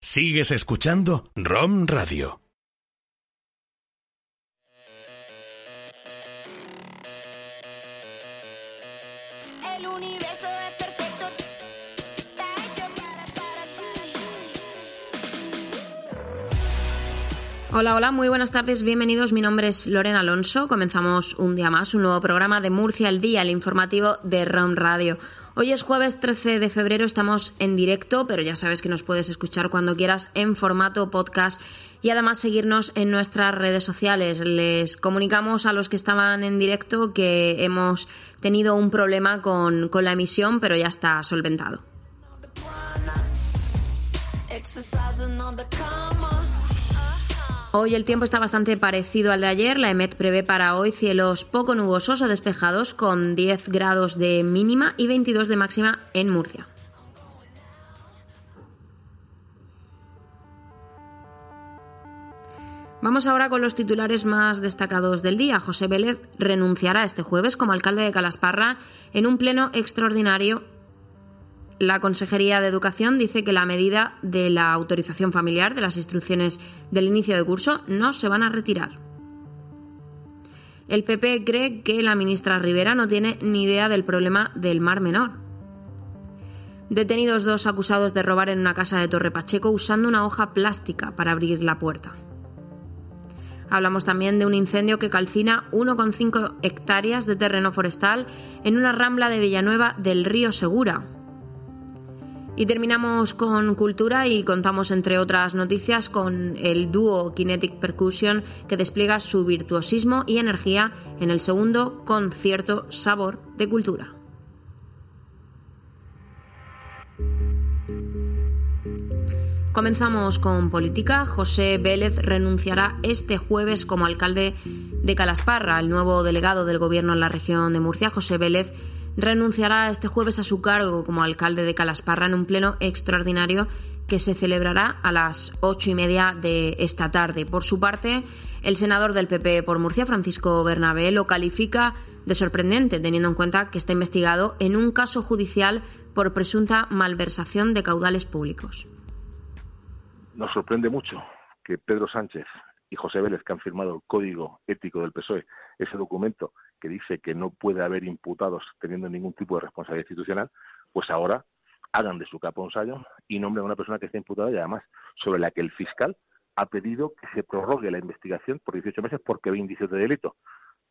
Sigues escuchando ROM Radio. Hola, hola, muy buenas tardes, bienvenidos. Mi nombre es Lorena Alonso. Comenzamos un día más, un nuevo programa de Murcia al Día, el informativo de ROM Radio. Hoy es jueves 13 de febrero, estamos en directo, pero ya sabes que nos puedes escuchar cuando quieras en formato podcast y además seguirnos en nuestras redes sociales. Les comunicamos a los que estaban en directo que hemos tenido un problema con, con la emisión, pero ya está solventado. Hoy el tiempo está bastante parecido al de ayer. La EMET prevé para hoy cielos poco nubosos o despejados con 10 grados de mínima y 22 de máxima en Murcia. Vamos ahora con los titulares más destacados del día. José Vélez renunciará este jueves como alcalde de Calasparra en un pleno extraordinario la Consejería de Educación dice que la medida de la autorización familiar de las instrucciones del inicio de curso no se van a retirar. El PP cree que la ministra Rivera no tiene ni idea del problema del Mar Menor. Detenidos dos acusados de robar en una casa de Torre Pacheco usando una hoja plástica para abrir la puerta. Hablamos también de un incendio que calcina 1,5 hectáreas de terreno forestal en una rambla de Villanueva del río Segura, y terminamos con cultura y contamos, entre otras noticias, con el dúo Kinetic Percussion que despliega su virtuosismo y energía en el segundo concierto Sabor de Cultura. Comenzamos con política. José Vélez renunciará este jueves como alcalde de Calasparra. El nuevo delegado del Gobierno en la región de Murcia, José Vélez, renunciará este jueves a su cargo como alcalde de Calasparra en un pleno extraordinario que se celebrará a las ocho y media de esta tarde. Por su parte, el senador del PP por Murcia, Francisco Bernabé, lo califica de sorprendente, teniendo en cuenta que está investigado en un caso judicial por presunta malversación de caudales públicos. Nos sorprende mucho que Pedro Sánchez y José Vélez, que han firmado el Código Ético del PSOE, ese documento que dice que no puede haber imputados teniendo ningún tipo de responsabilidad institucional, pues ahora hagan de su capa un sallo y nombren a una persona que está imputada y además sobre la que el fiscal ha pedido que se prorrogue la investigación por 18 meses porque ve indicios de delito.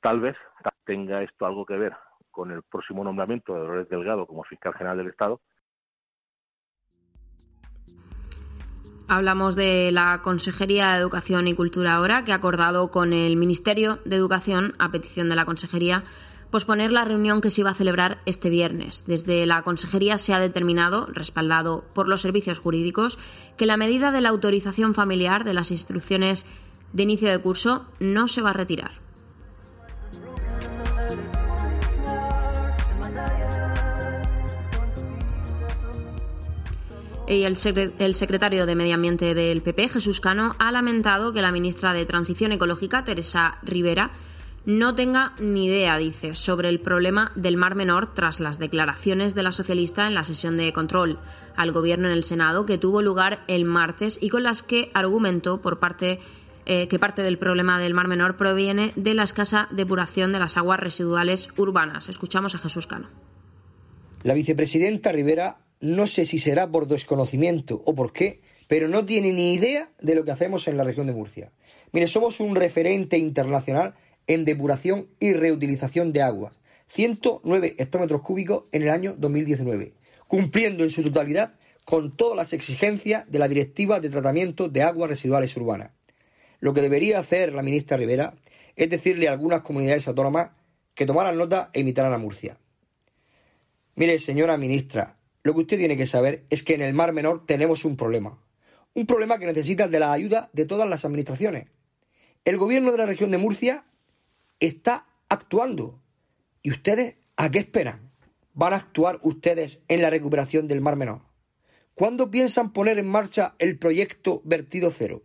Tal vez tenga esto algo que ver con el próximo nombramiento de Dolores Delgado como fiscal general del Estado, Hablamos de la Consejería de Educación y Cultura ahora, que ha acordado con el Ministerio de Educación, a petición de la Consejería, posponer la reunión que se iba a celebrar este viernes. Desde la Consejería se ha determinado, respaldado por los servicios jurídicos, que la medida de la autorización familiar de las instrucciones de inicio de curso no se va a retirar. El, secretario de Medio Ambiente del PP, Jesús Cano, ha lamentado que la ministra de Transición Ecológica, Teresa Rivera, no tenga ni idea, dice, sobre el problema del Mar Menor tras las declaraciones de la socialista en la sesión de control al Gobierno en el Senado que tuvo lugar el martes y con las que argumentó por parte eh, que parte del problema del Mar Menor proviene de la escasa depuración de las aguas residuales urbanas. Escuchamos a Jesús Cano. La vicepresidenta Rivera no sé si será por desconocimiento o por qué, pero no tiene ni idea de lo que hacemos en la región de Murcia. Mire, somos un referente internacional en depuración y reutilización de aguas. 109 hectómetros cúbicos en el año 2019, cumpliendo en su totalidad con todas las exigencias de la Directiva de Tratamiento de Aguas Residuales Urbanas. Lo que debería hacer la ministra Rivera es decirle a algunas comunidades autónomas que tomaran nota e imitaran a Murcia. Mire, señora ministra, lo que usted tiene que saber es que en el Mar Menor tenemos un problema. Un problema que necesita de la ayuda de todas las administraciones. El gobierno de la región de Murcia está actuando. ¿Y ustedes a qué esperan? ¿Van a actuar ustedes en la recuperación del Mar Menor? ¿Cuándo piensan poner en marcha el proyecto Vertido Cero?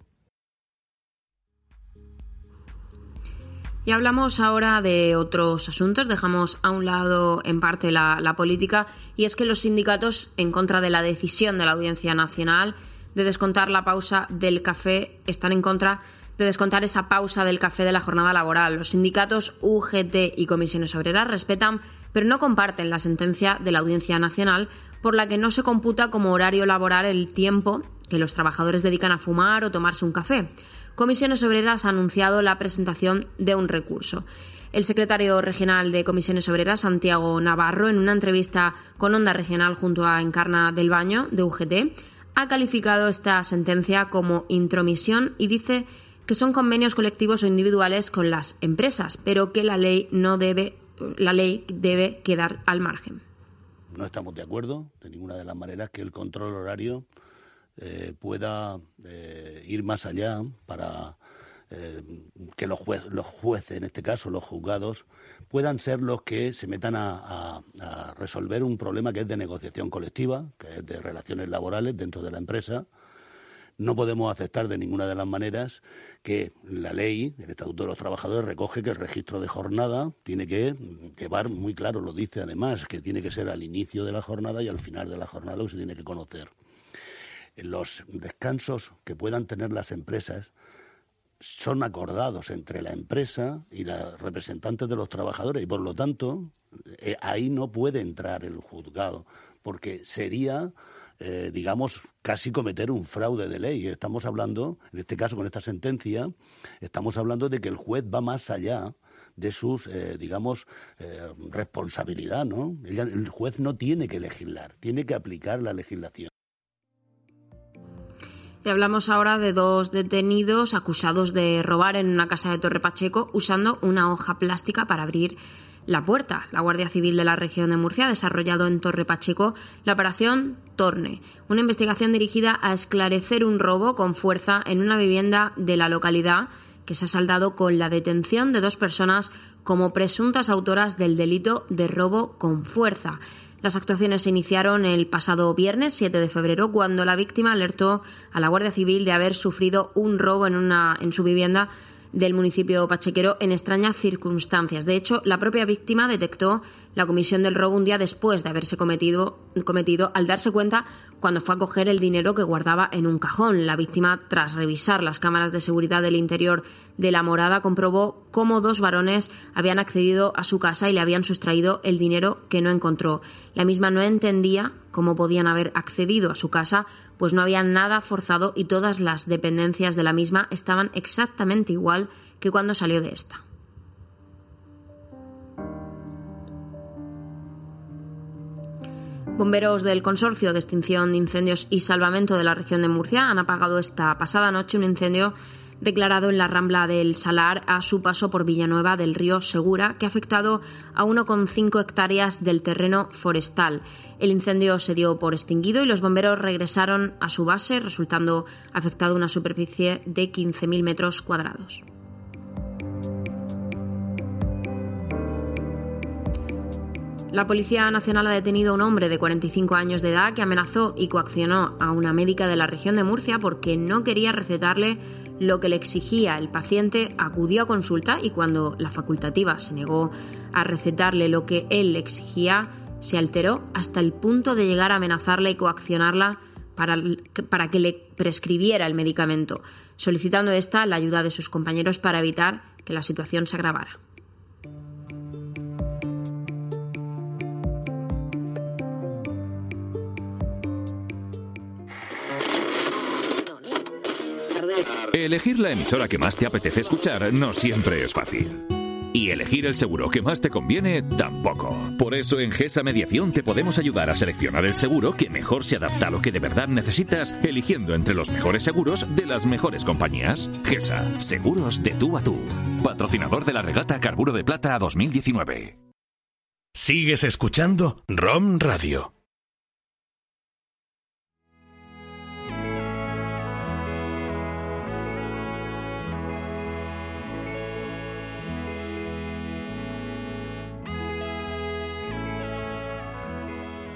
Y hablamos ahora de otros asuntos, dejamos a un lado en parte la, política, y es que los sindicatos, en contra de la decisión de la Audiencia Nacional de descontar la pausa del café, están en contra de descontar esa pausa del café de la jornada laboral. Los sindicatos UGT y comisiones obreras respetan, pero no comparten la sentencia de la Audiencia Nacional por la que no se computa como horario laboral el tiempo que los trabajadores dedican a fumar o tomarse un café. Comisiones Obreras ha anunciado la presentación de un recurso. El secretario regional de Comisiones Obreras, Santiago Navarro, en una entrevista con Onda Regional junto a Encarna del Baño, de UGT, ha calificado esta sentencia como intromisión y dice que son convenios colectivos o individuales con las empresas, pero que la ley no debe, la ley debe quedar al margen. No estamos de acuerdo de ninguna de las maneras que el control horario eh, pueda eh, ir más allá para eh, que los, los jueces, en este caso los juzgados, puedan ser los que se metan a, resolver un problema que es de negociación colectiva, que es de relaciones laborales dentro de la empresa. No podemos aceptar de ninguna de las maneras que la ley, el Estatuto de los Trabajadores, recoge que el registro de jornada tiene que llevar muy claro, lo dice además, que tiene que ser al inicio de la jornada y al final de la jornada que se tiene que conocer los descansos que puedan tener las empresas son acordados entre la empresa y los representantes de los trabajadores y por lo tanto eh, ahí no puede entrar el juzgado porque sería eh, digamos casi cometer un fraude de ley estamos hablando en este caso con esta sentencia estamos hablando de que el juez va más allá de sus, eh, digamos, eh, responsabilidad, ¿no? el juez no tiene que legislar, tiene que aplicar la legislación. Y hablamos ahora de dos detenidos acusados de robar en una casa de Torre Pacheco usando una hoja plástica para abrir la puerta. La Guardia Civil de la región de Murcia ha desarrollado en Torre Pacheco la operación Torne, una investigación dirigida a esclarecer un robo con fuerza en una vivienda de la localidad que se ha saldado con la detención de dos personas como presuntas autoras del delito de robo con fuerza. Las actuaciones se iniciaron el pasado viernes 7 de febrero cuando la víctima alertó a la Guardia Civil de haber sufrido un robo en, una, en su vivienda del municipio pachequero en extrañas circunstancias. De hecho, la propia víctima detectó la comisión del robo un día después de haberse cometido, cometido al darse cuenta cuando fue a coger el dinero que guardaba en un cajón. La víctima, tras revisar las cámaras de seguridad del interior de la morada, comprobó cómo dos varones habían accedido a su casa y le habían sustraído el dinero que no encontró. La misma no entendía cómo podían haber accedido a su casa, pues no había nada forzado y todas las dependencias de la misma estaban exactamente igual que cuando salió de esta. Bomberos del Consorcio de Extinción de Incendios y Salvamento de la región de Murcia han apagado esta pasada noche un incendio declarado en la Rambla del Salar a su paso por Villanueva del Río Segura, que ha afectado a 1,5 hectáreas del terreno forestal. El incendio se dio por extinguido y los bomberos regresaron a su base, resultando afectada una superficie de 15.000 metros cuadrados. La Policía Nacional ha detenido a un hombre de 45 años de edad que amenazó y coaccionó a una médica de la región de Murcia porque no quería recetarle lo que le exigía. El paciente acudió a consulta y cuando la facultativa se negó a recetarle lo que él exigía, se alteró hasta el punto de llegar a amenazarla y coaccionarla para, para que le prescribiera el medicamento, solicitando esta la ayuda de sus compañeros para evitar que la situación se agravara. Elegir la emisora que más te apetece escuchar no siempre es fácil. Y elegir el seguro que más te conviene tampoco. Por eso en GESA Mediación te podemos ayudar a seleccionar el seguro que mejor se adapta a lo que de verdad necesitas, eligiendo entre los mejores seguros de las mejores compañías. GESA, seguros de tú a tú. Patrocinador de la regata Carburo de Plata 2019. Sigues escuchando ROM Radio.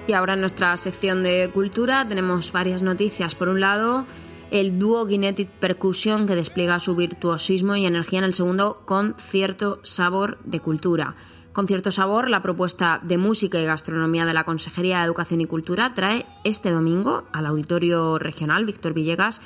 Y ahora en nuestra sección de cultura tenemos varias noticias. Por un lado, el dúo Kinetic Percussion que despliega su virtuosismo y energía en el segundo con cierto sabor de cultura. Con cierto sabor, la propuesta de música y gastronomía de la Consejería de Educación y Cultura trae este domingo al Auditorio Regional Víctor Villegas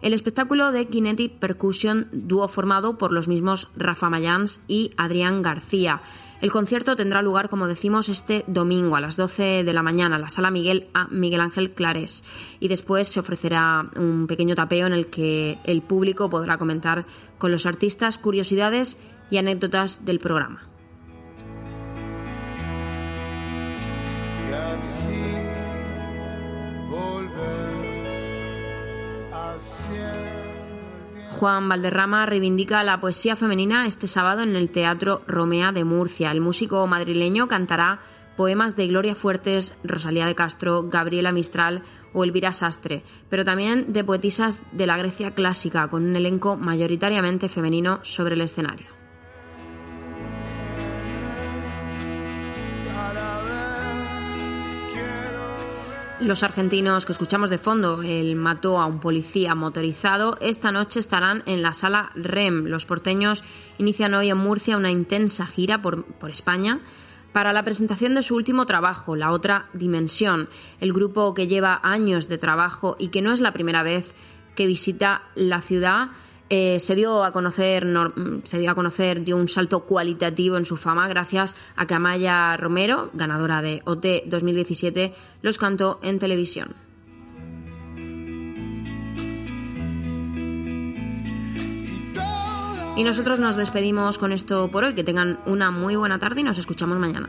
el espectáculo de Kinetic Percussion, dúo formado por los mismos Rafa Mayans y Adrián García. El concierto tendrá lugar, como decimos, este domingo a las 12 de la mañana en la sala Miguel a Miguel Ángel Clares y después se ofrecerá un pequeño tapeo en el que el público podrá comentar con los artistas curiosidades y anécdotas del programa. y así volver. Juan Valderrama reivindica la poesía femenina este sábado en el Teatro Romea de Murcia. El músico madrileño cantará poemas de Gloria Fuertes, Rosalía de Castro, Gabriela Mistral o Elvira Sastre, pero también de poetisas de la Grecia clásica, con un elenco mayoritariamente femenino sobre el escenario. Los argentinos que escuchamos de fondo, el mató a un policía motorizado, esta noche estarán en la sala REM. Los porteños inician hoy en Murcia una intensa gira por, por España para la presentación de su último trabajo, La Otra Dimensión, el grupo que lleva años de trabajo y que no es la primera vez que visita la ciudad. Eh, se dio a conocer, nor- se dio a conocer, dio un salto cualitativo en su fama gracias a que Amaya Romero, ganadora de OT 2017, los cantó en televisión. Y nosotros nos despedimos con esto por hoy. Que tengan una muy buena tarde y nos escuchamos mañana.